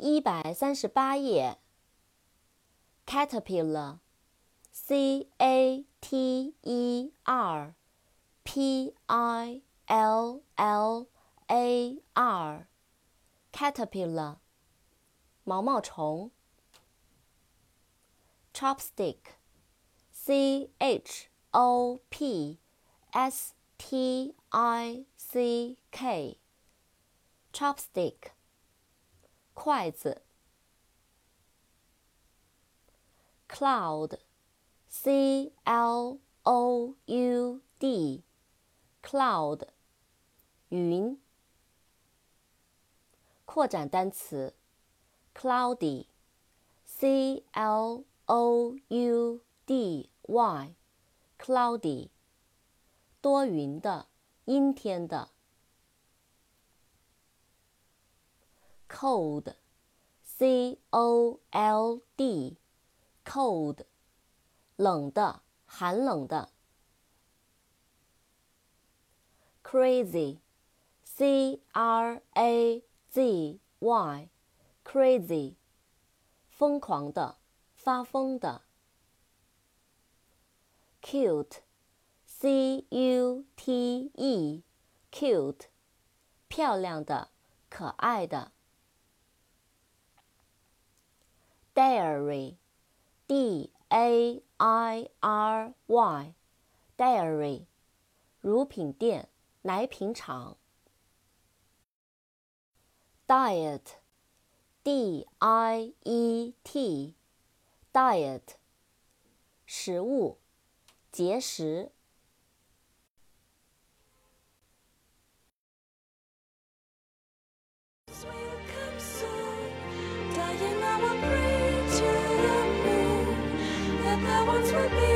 一百三十八页。Caterpillar，C A T E R P I L L A R，Caterpillar，毛毛虫。Chopstick，C H O P S T I C K，Chopstick。 筷子。cloud，c l o u d，cloud，云。扩展单词，cloudy，c l o u d y，cloudy，多云的，阴天的。cold, c o l d, cold，冷的，寒冷的。crazy, c r a z y, crazy，疯狂的，发疯的。cute, c u t e, cute，漂亮的，可爱的。 Dairy, D A I R Y, dairy, 乳品店、奶品厂。Diet, D I E T, diet, 食物、节食。 to be